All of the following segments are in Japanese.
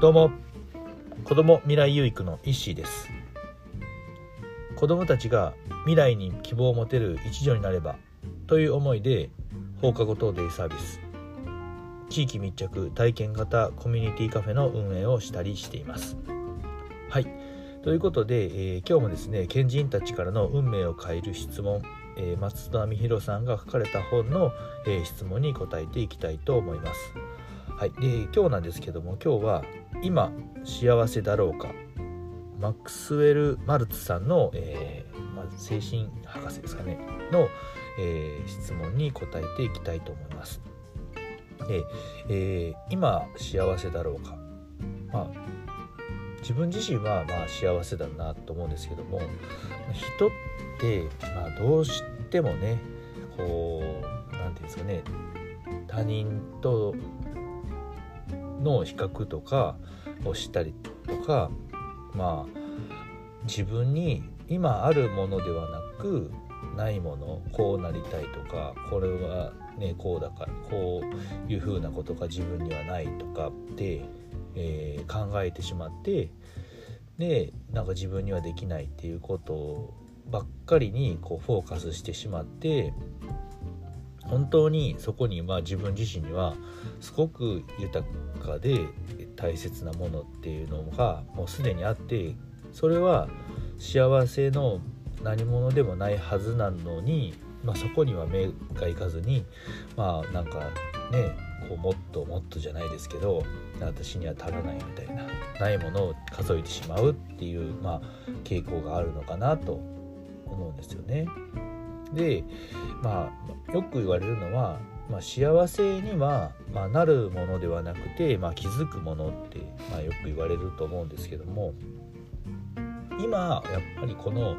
どうも。子ども未来有育のイッシーです。子どもたちが未来に希望を持てる一助になればという思いで放課後等デイサービス。地域密着体験型コミュニティカフェの運営をしたりしています。はい。ということで、えー、今日もですね賢人たちからの運命を変える質問、えー、松田美弘さんが書かれた本の、えー、質問に答えていきたいと思います。はい、で今日なんですけども今日は「今幸せだろうか」マックスウェル・マルツさんの、えーま、精神博士ですかね。の、えー、質問に答えていきたいと思います。で、えー、今幸せだろうか、まあ、自分自身はまあ幸せだなと思うんですけども人って、まあ、どうしてもねこう何て言うんですかね他人との比較とかをしたりとかまあ自分に今あるものではなくないものこうなりたいとかこれはねこうだからこういうふうなことが自分にはないとかって、えー、考えてしまってでなんか自分にはできないっていうことばっかりにこうフォーカスしてしまって本当にそこにまあ自分自身にはすごく豊かで大切なものっていうのがもうすでにあってそれは幸せの何者でもないはずなのに、まあ、そこには目がいかずにまあなんかねこうもっともっとじゃないですけど私には足らないみたいなないものを数えてしまうっていう、まあ、傾向があるのかなと思うんですよね。でまあよく言われるのは、まあ、幸せには、まあ、なるものではなくて、まあ、気づくものって、まあ、よく言われると思うんですけども今やっぱりこの、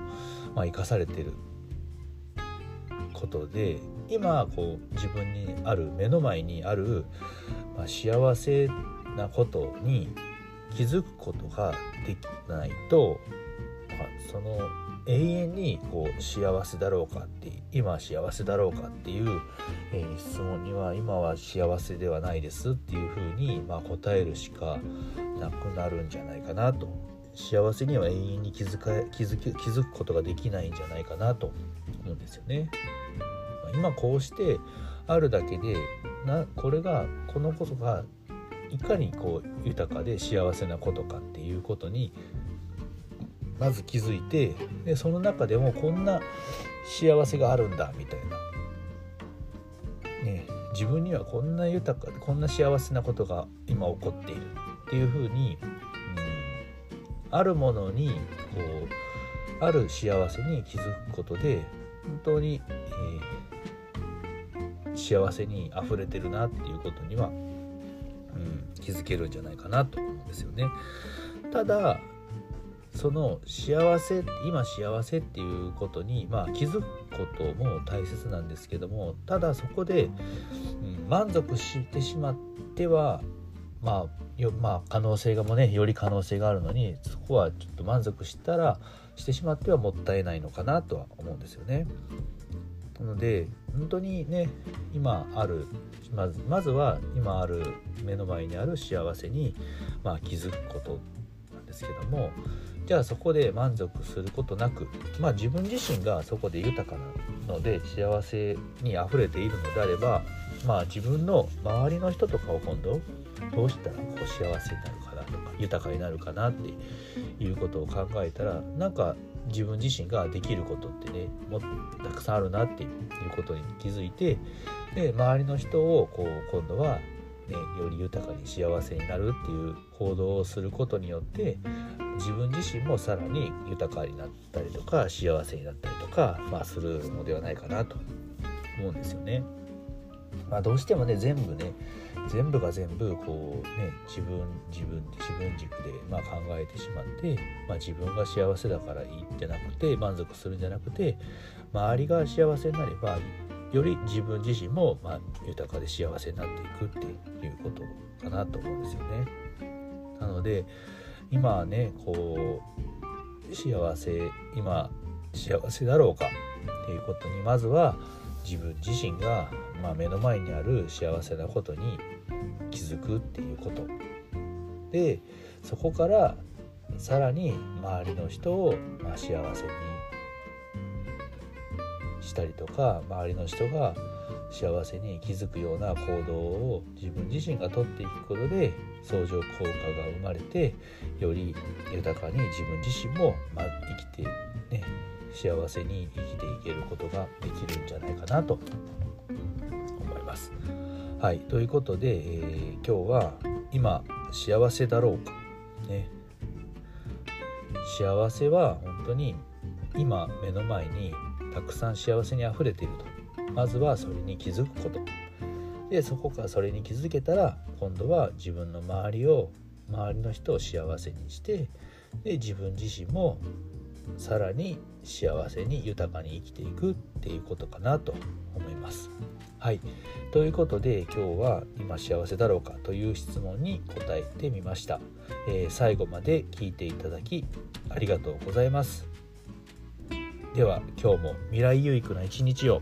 まあ、生かされてることで今こう自分にある目の前にある、まあ、幸せなことに気づくことができないと、まあ、その永遠にこう幸せだろうかって今幸せだろうかっていう、えー、質問には今は幸せではないですっていうふうに、まあ、答えるしかなくなるんじゃないかなと幸せには永遠に気づか気づき気づくことができないんじゃないかなと思うんですよね。今こうしてあるだけでなこれがこのことがいかにこう豊かで幸せなことかっていうことにまず気づいてでその中でもこんな幸せがあるんだみたいな、ね、自分にはこんな豊かこんな幸せなことが今起こっているっていうふうに、うん、あるものにこうある幸せに気づくことで本当に、えー、幸せにあふれてるなっていうことには、うん、気づけるんじゃないかなと思うんですよね。ただその幸せ今幸せっていうことに、まあ、気づくことも大切なんですけどもただそこで、うん、満足してしまってはまあよまあ可能性がもねより可能性があるのにそこはちょっと満足したらしてしまってはもったいないのかなとは思うんですよね。なので本当にね今あるまずまずは今ある目の前にある幸せに、まあ、気づくことなんですけどもじゃあそこで満足することなくまあ自分自身がそこで豊かなので幸せにあふれているのであればまあ自分の周りの人とかを今度どうしたらこう幸せになるかなとか豊かになるかなっていうことを考えたらなんか自分自身ができることってねもっとたくさんあるなっていうことに気づいてで周りの人をこう今度はね、より豊かに幸せになるっていう行動をすることによって自分自身もさらに豊かになったりとか幸せになったりとか、まあ、するのではないかなと思うんですよね。まあ、どうしてもね全部ね全部が全部こうね自分自分自分軸でま考えてしまって、まあ、自分が幸せだからいいってなくて満足するんじゃなくて周りが幸せになればいいより自分自身もまあ豊かで幸せになっていくっていうことかなと思うんですよね。なので今はねこう幸せ今幸せだろうかっていうことにまずは自分自身が、まあ、目の前にある幸せなことに気づくっていうことでそこからさらに周りの人を、まあ、幸せにしたりとか周りの人が幸せに気づくような行動を自分自身がとっていくことで相乗効果が生まれてより豊かに自分自身も、ま、生きてね幸せに生きていけることができるんじゃないかなと思います。はい、ということで、えー、今日は今幸せだろうか、ね、幸せは本当に今目の前にたくさん幸せにあふれているとまずはそれに気づくことでそこからそれに気づけたら今度は自分の周りを周りの人を幸せにしてで自分自身もさらに幸せに豊かに生きていくっていうことかなと思います。はい、ということで今日は「今幸せだろうか?」という質問に答えてみました、えー、最後まで聞いていただきありがとうございます。では今日も未来有益な一日を。